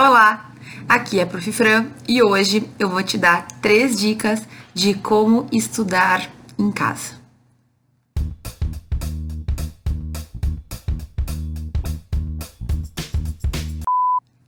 Olá, aqui é a Prof. Fran e hoje eu vou te dar três dicas de como estudar em casa.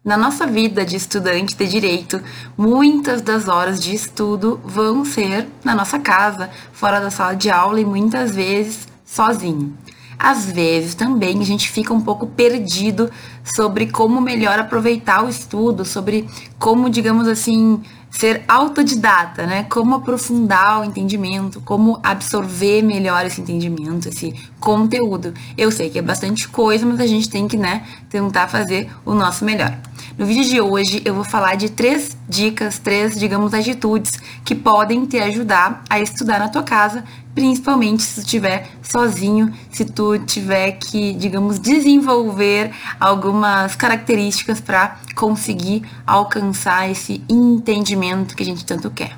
Na nossa vida de estudante de direito, muitas das horas de estudo vão ser na nossa casa, fora da sala de aula e muitas vezes sozinho às vezes também a gente fica um pouco perdido sobre como melhor aproveitar o estudo, sobre como, digamos assim, ser autodidata, né? Como aprofundar o entendimento, como absorver melhor esse entendimento, esse conteúdo. Eu sei que é bastante coisa, mas a gente tem que, né, tentar fazer o nosso melhor. No vídeo de hoje eu vou falar de três dicas, três, digamos, atitudes que podem te ajudar a estudar na tua casa, principalmente se tu estiver sozinho, se tu tiver que, digamos, desenvolver algumas características para conseguir alcançar esse entendimento que a gente tanto quer.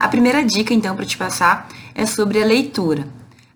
A primeira dica, então, para te passar é sobre a leitura.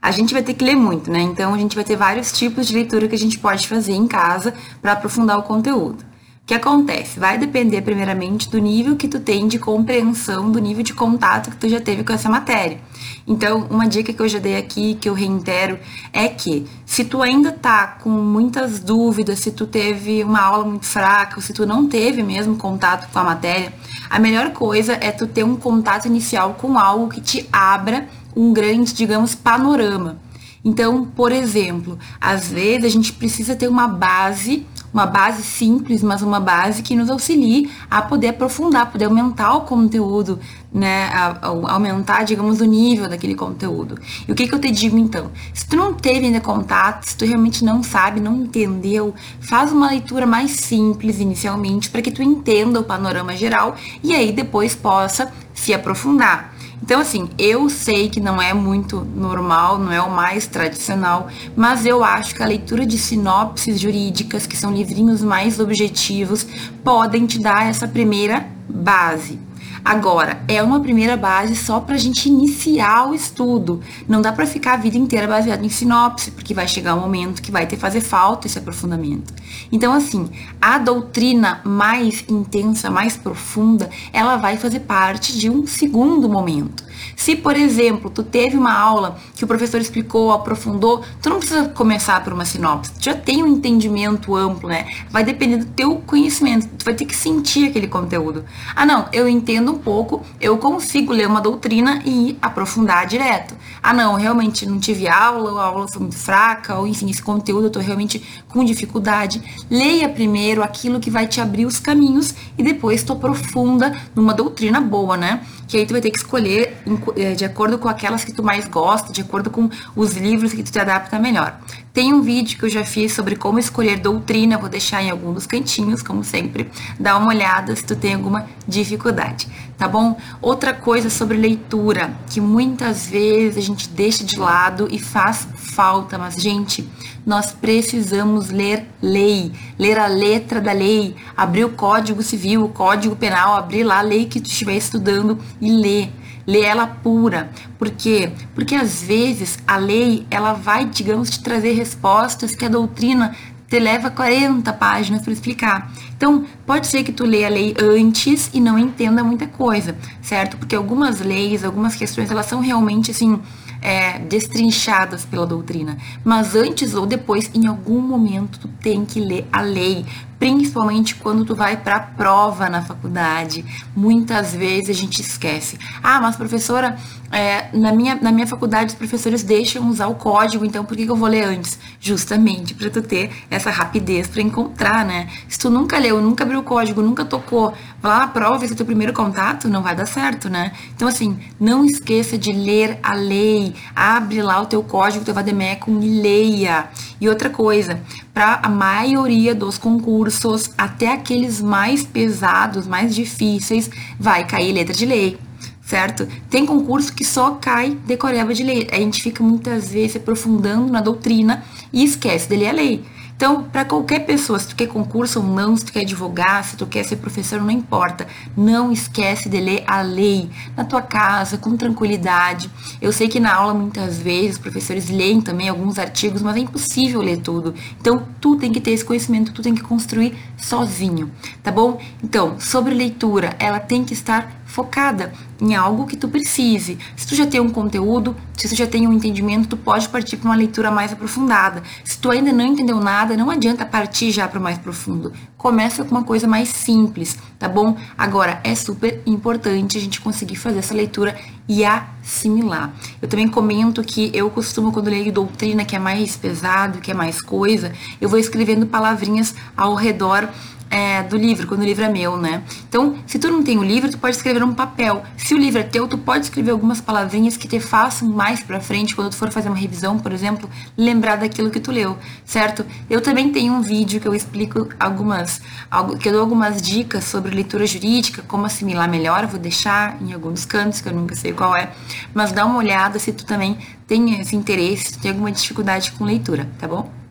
A gente vai ter que ler muito, né? Então, a gente vai ter vários tipos de leitura que a gente pode fazer em casa para aprofundar o conteúdo que acontece? Vai depender primeiramente do nível que tu tem de compreensão, do nível de contato que tu já teve com essa matéria. Então, uma dica que eu já dei aqui, que eu reitero, é que se tu ainda tá com muitas dúvidas, se tu teve uma aula muito fraca, ou se tu não teve mesmo contato com a matéria, a melhor coisa é tu ter um contato inicial com algo que te abra um grande, digamos, panorama. Então, por exemplo, às vezes a gente precisa ter uma base uma base simples, mas uma base que nos auxilie a poder aprofundar, poder aumentar o conteúdo, né, a, a aumentar, digamos, o nível daquele conteúdo. E o que, que eu te digo então? Se tu não teve ainda contato, se tu realmente não sabe, não entendeu, faz uma leitura mais simples inicialmente para que tu entenda o panorama geral e aí depois possa se aprofundar. Então, assim, eu sei que não é muito normal, não é o mais tradicional, mas eu acho que a leitura de sinopses jurídicas, que são livrinhos mais objetivos, podem te dar essa primeira base. Agora, é uma primeira base só para a gente iniciar o estudo. Não dá para ficar a vida inteira baseado em sinopse, porque vai chegar um momento que vai ter fazer falta esse aprofundamento. Então, assim, a doutrina mais intensa, mais profunda, ela vai fazer parte de um segundo momento. Se, por exemplo, tu teve uma aula que o professor explicou, aprofundou, tu não precisa começar por uma sinopse. Tu já tem um entendimento amplo, né? Vai depender do teu conhecimento. Tu vai ter que sentir aquele conteúdo. Ah, não, eu entendo um pouco, eu consigo ler uma doutrina e aprofundar direto. Ah, não, realmente não tive aula, a aula foi muito fraca, ou enfim, esse conteúdo eu tô realmente com dificuldade. Leia primeiro aquilo que vai te abrir os caminhos e depois tu aprofunda numa doutrina boa, né? Que aí tu vai ter que escolher de acordo com aquelas que tu mais gosta, de acordo com os livros que tu te adapta melhor. Tem um vídeo que eu já fiz sobre como escolher doutrina, vou deixar em algum dos cantinhos, como sempre. Dá uma olhada se tu tem alguma dificuldade, tá bom? Outra coisa sobre leitura, que muitas vezes a gente deixa de lado e faz falta, mas gente, nós precisamos ler lei, ler a letra da lei, abrir o Código Civil, o Código Penal, abrir lá a lei que tu estiver estudando e ler lê ela pura. Por quê? Porque às vezes a lei, ela vai, digamos, te trazer respostas que a doutrina te leva 40 páginas para explicar. Então, pode ser que tu leia a lei antes e não entenda muita coisa, certo? Porque algumas leis, algumas questões, elas são realmente assim é, destrinchadas pela doutrina. Mas antes ou depois, em algum momento, tu tem que ler a lei, principalmente quando tu vai para prova na faculdade. Muitas vezes a gente esquece. Ah, mas professora, é, na, minha, na minha faculdade os professores deixam usar o código, então por que, que eu vou ler antes? Justamente para tu ter essa rapidez para encontrar, né? Se tu nunca leu, nunca abriu o código, nunca tocou, vai lá na prova, esse é teu primeiro contato, não vai dar certo, né? Então, assim, não esqueça de ler a lei, abre lá o teu código, teu vademecum e leia. E outra coisa, para a maioria dos concursos, até aqueles mais pesados, mais difíceis, vai cair letra de lei, certo? Tem concurso que só cai decoreba de lei. A gente fica muitas vezes aprofundando na doutrina e esquece de ler a lei. Então, para qualquer pessoa, se tu quer concurso ou não, se tu quer advogar, se tu quer ser professor, não importa. Não esquece de ler a lei na tua casa, com tranquilidade. Eu sei que na aula muitas vezes os professores leem também alguns artigos, mas é impossível ler tudo. Então, tu tem que ter esse conhecimento, tu tem que construir sozinho, tá bom? Então, sobre leitura, ela tem que estar focada em algo que tu precise. Se tu já tem um conteúdo, se tu já tem um entendimento, tu pode partir para uma leitura mais aprofundada. Se tu ainda não entendeu nada, não adianta partir já para o mais profundo. Começa com uma coisa mais simples, tá bom? Agora, é super importante a gente conseguir fazer essa leitura e assimilar. Eu também comento que eu costumo, quando leio doutrina que é mais pesado, que é mais coisa, eu vou escrevendo palavrinhas ao redor é, do livro, quando o livro é meu, né? Então, se tu não tem o livro, tu pode escrever um papel. Se o livro é teu, tu pode escrever algumas palavrinhas que te façam mais pra frente, quando tu for fazer uma revisão, por exemplo, lembrar daquilo que tu leu, certo? Eu também tenho um vídeo que eu explico algumas, que eu dou algumas dicas sobre leitura jurídica, como assimilar melhor, vou deixar em alguns cantos, que eu nunca sei qual é, mas dá uma olhada se tu também tem esse interesse, se tem alguma dificuldade com leitura, tá bom?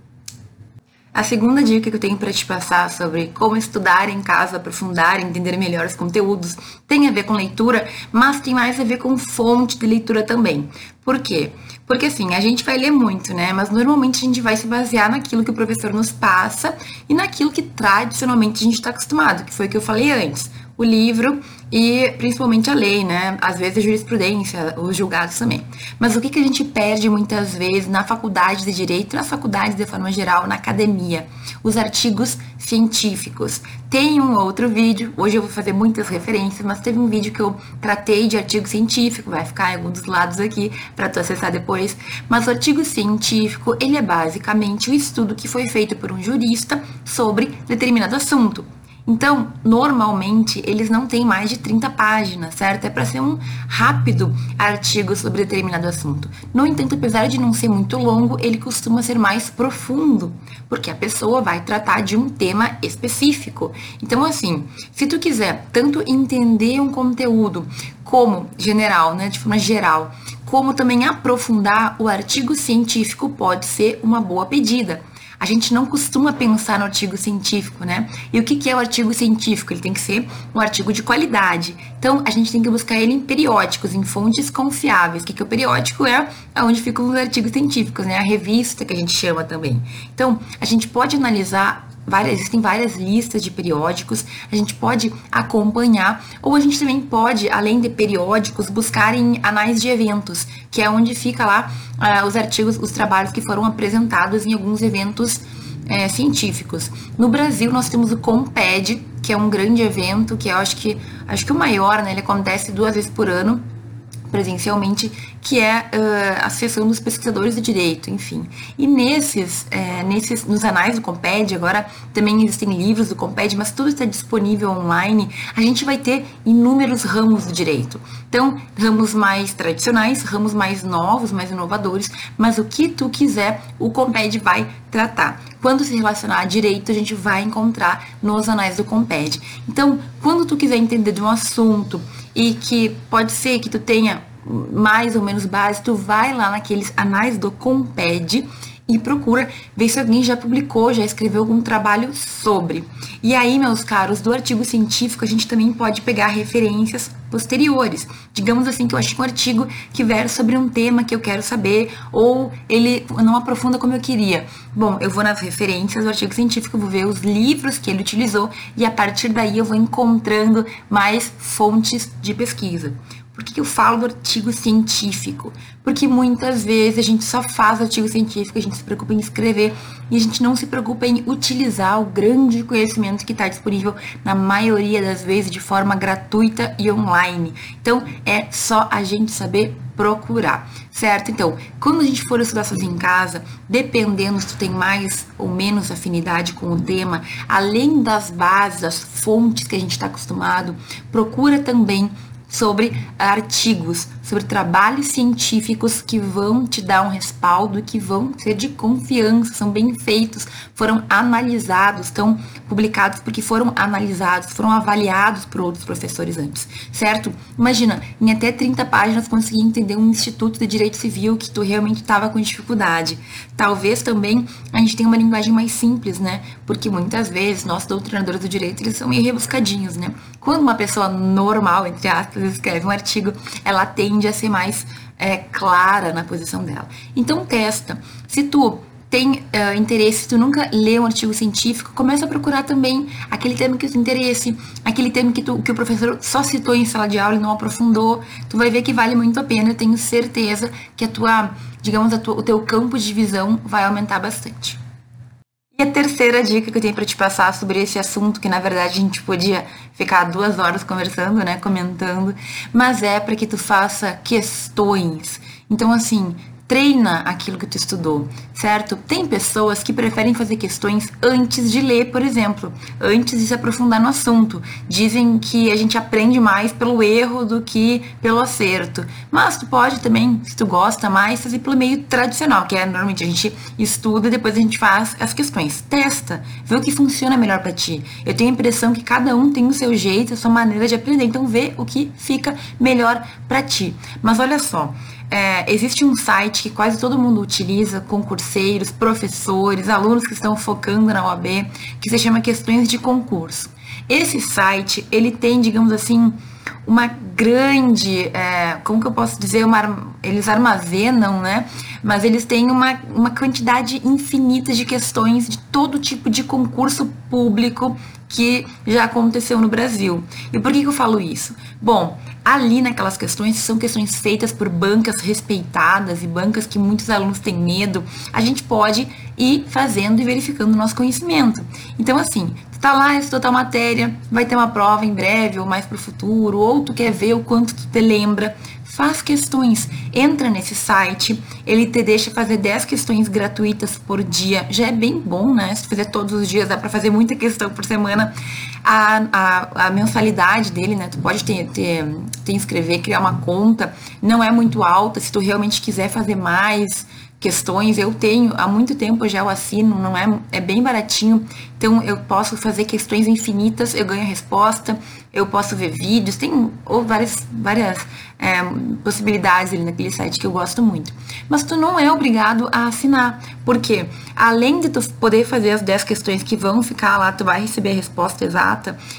A segunda dica que eu tenho para te passar sobre como estudar em casa, aprofundar, entender melhor os conteúdos, tem a ver com leitura, mas tem mais a ver com fonte de leitura também. Por quê? Porque assim, a gente vai ler muito, né? Mas normalmente a gente vai se basear naquilo que o professor nos passa e naquilo que tradicionalmente a gente está acostumado, que foi o que eu falei antes o livro e principalmente a lei, né? Às vezes a jurisprudência, os julgados também. Mas o que, que a gente perde muitas vezes na faculdade de direito, nas faculdades de forma geral, na academia? Os artigos científicos. Tem um outro vídeo, hoje eu vou fazer muitas referências, mas teve um vídeo que eu tratei de artigo científico, vai ficar em algum dos lados aqui para tu acessar depois. Mas o artigo científico, ele é basicamente o estudo que foi feito por um jurista sobre determinado assunto. Então, normalmente, eles não têm mais de 30 páginas, certo? É para ser um rápido artigo sobre determinado assunto. No entanto, apesar de não ser muito longo, ele costuma ser mais profundo, porque a pessoa vai tratar de um tema específico. Então, assim, se tu quiser tanto entender um conteúdo como general, né, de forma geral, como também aprofundar, o artigo científico pode ser uma boa pedida a gente não costuma pensar no artigo científico, né? E o que, é o artigo científico? Ele tem que ser um artigo de qualidade. Então, a gente tem que buscar ele em periódicos, em fontes confiáveis. O que, que é o periódico? É onde ficam os artigos científicos, né? A revista que a gente chama também. Então, a gente pode analisar várias, existem várias listas de periódicos, a gente pode acompanhar, ou a gente também pode, além de periódicos, buscar em anais de eventos, que é onde fica lá uh, os artigos, os trabalhos que foram apresentados em alguns eventos é, científicos. No Brasil, nós temos o Comped, que é um grande evento, que eu acho que acho que o maior, né? Ele acontece duas vezes por ano presencialmente, que é uh, a sessão dos pesquisadores de direito, enfim. E nesses, é, nesses, nos anais do Comped, agora também existem livros do Comped, mas tudo está disponível online, a gente vai ter inúmeros ramos do direito. Então, ramos mais tradicionais, ramos mais novos, mais inovadores, mas o que tu quiser, o Comped vai tratar. Quando se relacionar a direito, a gente vai encontrar nos anais do Comped. Então, quando tu quiser entender de um assunto e que pode ser que tu tenha mais ou menos base, tu vai lá naqueles anais do Comped e procura ver se alguém já publicou, já escreveu algum trabalho sobre. E aí, meus caros, do artigo científico a gente também pode pegar referências posteriores. Digamos assim que eu achei um artigo que versa sobre um tema que eu quero saber ou ele não aprofunda como eu queria. Bom, eu vou nas referências do artigo científico, vou ver os livros que ele utilizou e a partir daí eu vou encontrando mais fontes de pesquisa. Por que eu falo artigo científico? Porque muitas vezes a gente só faz artigo científico, a gente se preocupa em escrever e a gente não se preocupa em utilizar o grande conhecimento que está disponível na maioria das vezes de forma gratuita e online. Então é só a gente saber procurar, certo? Então, quando a gente for estudar sozinho em casa, dependendo se tu tem mais ou menos afinidade com o tema, além das bases, das fontes que a gente está acostumado, procura também sobre artigos, sobre trabalhos científicos que vão te dar um respaldo, que vão ser de confiança, são bem feitos, foram analisados, estão publicados porque foram analisados, foram avaliados por outros professores antes, certo? Imagina, em até 30 páginas conseguir entender um instituto de direito civil que tu realmente estava com dificuldade. Talvez também a gente tenha uma linguagem mais simples, né? Porque muitas vezes nossos doutrinadores do direito, eles são meio rebuscadinhos, né? Quando uma pessoa normal, entre aspas, escreve um artigo, ela tende a ser mais é, clara na posição dela. Então testa. Se tu tem uh, interesse, tu nunca lê um artigo científico, começa a procurar também aquele tema que tu interesse, aquele tema que, tu, que o professor só citou em sala de aula e não aprofundou. Tu vai ver que vale muito a pena. Eu tenho certeza que a tua, digamos, a tua, o teu campo de visão vai aumentar bastante. E a terceira dica que eu tenho para te passar sobre esse assunto, que na verdade a gente podia ficar duas horas conversando, né, comentando, mas é para que tu faça questões. Então, assim, treina aquilo que tu estudou, certo? Tem pessoas que preferem fazer questões antes de ler, por exemplo, antes de se aprofundar no assunto. Dizem que a gente aprende mais pelo erro do que pelo acerto. Mas tu pode também, se tu gosta mais, fazer pelo meio tradicional, que é normalmente a gente estuda e depois a gente faz as questões. Testa, vê o que funciona melhor para ti. Eu tenho a impressão que cada um tem o seu jeito, a sua maneira de aprender, então vê o que fica melhor para ti. Mas olha só, é, existe um site que quase todo mundo utiliza, concurseiros, professores, alunos que estão focando na OAB, que se chama Questões de Concurso. Esse site, ele tem, digamos assim, uma grande, é, como que eu posso dizer, uma, eles armazenam, né? Mas eles têm uma, uma quantidade infinita de questões de todo tipo de concurso público que já aconteceu no Brasil. E por que, que eu falo isso? Bom, ali naquelas questões, são questões feitas por bancas respeitadas e bancas que muitos alunos têm medo, a gente pode ir fazendo e verificando o nosso conhecimento. Então, assim, tu tá lá, estudou tal matéria, vai ter uma prova em breve ou mais para o futuro, ou tu quer ver o quanto tu te lembra, faz questões. Entra nesse site, ele te deixa fazer 10 questões gratuitas por dia. Já é bem bom, né? Se fizer todos os dias, dá para fazer muita questão por semana. A, a, a mensalidade dele, né? Tu pode ter, ter, te inscrever, criar uma conta. Não é muito alta. Se tu realmente quiser fazer mais, questões. Eu tenho, há muito tempo já eu assino, não é, é bem baratinho. Então eu posso fazer questões infinitas, eu ganho resposta, eu posso ver vídeos, tem ou várias, várias é, possibilidades ali naquele site que eu gosto muito. Mas tu não é obrigado a assinar, porque além de tu poder fazer as 10 questões que vão ficar lá, tu vai receber a resposta exata,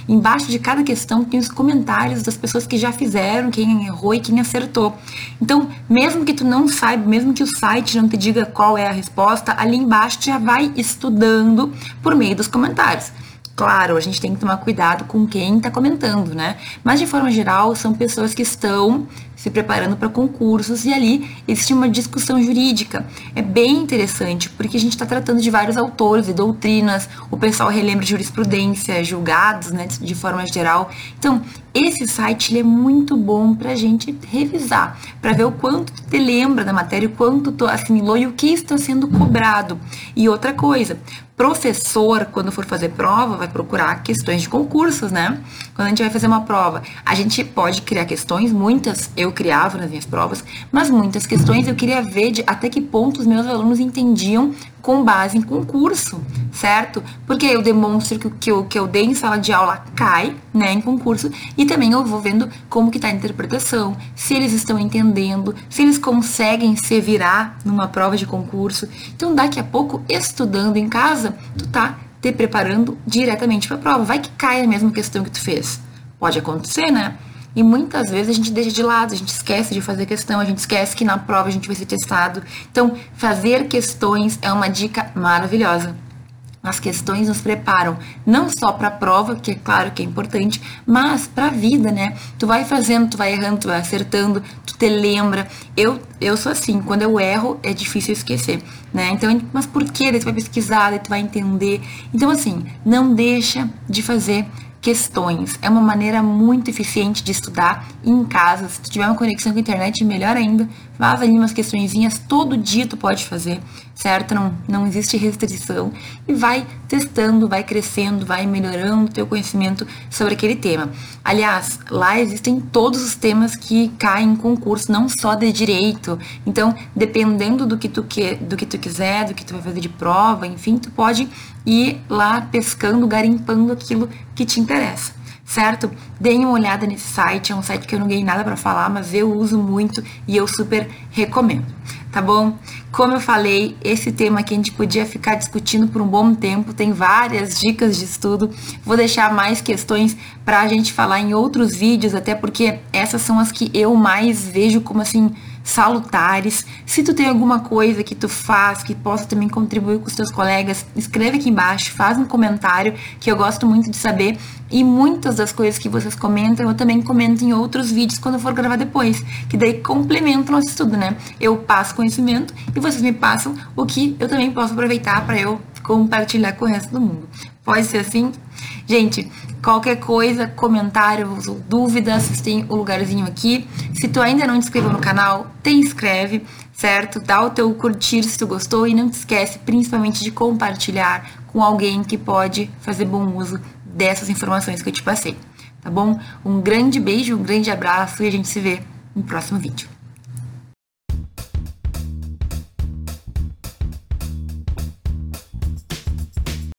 embaixo de cada questão tem os comentários das pessoas que já fizeram, quem errou e quem acertou. Então, mesmo que tu não saiba, mesmo que o site não te diga qual é a resposta, ali embaixo já vai estudando por meio dos comentários. Claro, a gente tem que tomar cuidado com quem está comentando, né? Mas de forma geral, são pessoas que estão se preparando para concursos e ali existe uma discussão jurídica. É bem interessante, porque a gente está tratando de vários autores e doutrinas, o pessoal relembra jurisprudência, julgados, né, de forma geral. Então, esse site é muito bom para a gente revisar, para ver o quanto tu te lembra da matéria, o quanto tu assimilou e o que está sendo cobrado. E outra coisa, professor, quando for fazer prova, vai procurar questões de concursos, né? Quando a gente vai fazer uma prova, a gente pode criar questões, muitas eu criava nas minhas provas, mas muitas questões eu queria ver de até que ponto os meus alunos entendiam com base em concurso, certo? Porque eu demonstro que o que eu, que eu dei em sala de aula cai, né, em concurso, e também eu vou vendo como que tá a interpretação, se eles estão entendendo, se eles conseguem se virar numa prova de concurso. Então, daqui a pouco, estudando em casa, tu tá te preparando diretamente para a prova. Vai que cai a mesma questão que tu fez. Pode acontecer, né? E muitas vezes a gente deixa de lado, a gente esquece de fazer questão, a gente esquece que na prova a gente vai ser testado. Então, fazer questões é uma dica maravilhosa. As questões nos preparam não só para a prova, que é claro que é importante, mas para a vida, né? Tu vai fazendo, tu vai errando, tu vai acertando, tu te lembra. Eu, eu sou assim, quando eu erro é difícil esquecer, né? Então, mas por quê? Daí tu vai pesquisar, daí tu vai entender. Então, assim, não deixa de fazer questões. É uma maneira muito eficiente de estudar em casa. Se tiver uma conexão com a internet, melhor ainda. Faz ali umas questõezinhas, todo dia tu pode fazer, certo? Não, não existe restrição. E vai testando, vai crescendo, vai melhorando o teu conhecimento sobre aquele tema. Aliás, lá existem todos os temas que caem em concurso, não só de direito. Então, dependendo do que tu, que, do que tu quiser, do que tu vai fazer de prova, enfim, tu pode ir lá pescando, garimpando aquilo que te interessa, certo? Deem uma olhada nesse site, é um site que eu não ganhei nada para falar, mas eu uso muito e eu super recomendo, tá bom? Como eu falei, esse tema aqui a gente podia ficar discutindo por um bom tempo, tem várias dicas de estudo. Vou deixar mais questões para a gente falar em outros vídeos, até porque essas são as que eu mais vejo como assim salutares. Se tu tem alguma coisa que tu faz que possa também contribuir com os teus colegas, escreve aqui embaixo, faz um comentário que eu gosto muito de saber. E muitas das coisas que vocês comentam, eu também comento em outros vídeos quando eu for gravar depois, que daí complementa o nosso estudo, né? Eu passo conhecimento e vocês me passam o que eu também posso aproveitar para eu compartilhar com o resto do mundo. Pode ser assim? Gente, qualquer coisa, dúvidas, vocês têm o lugarzinho aqui. Se tu ainda não te inscreveu no canal, te inscreve, certo? Dá o teu curtir se tu gostou e não te esquece principalmente de compartilhar com alguém que pode fazer bom uso dessas informações que eu te passei, tá bom? Um grande beijo, um grande abraço e a gente se vê no próximo vídeo.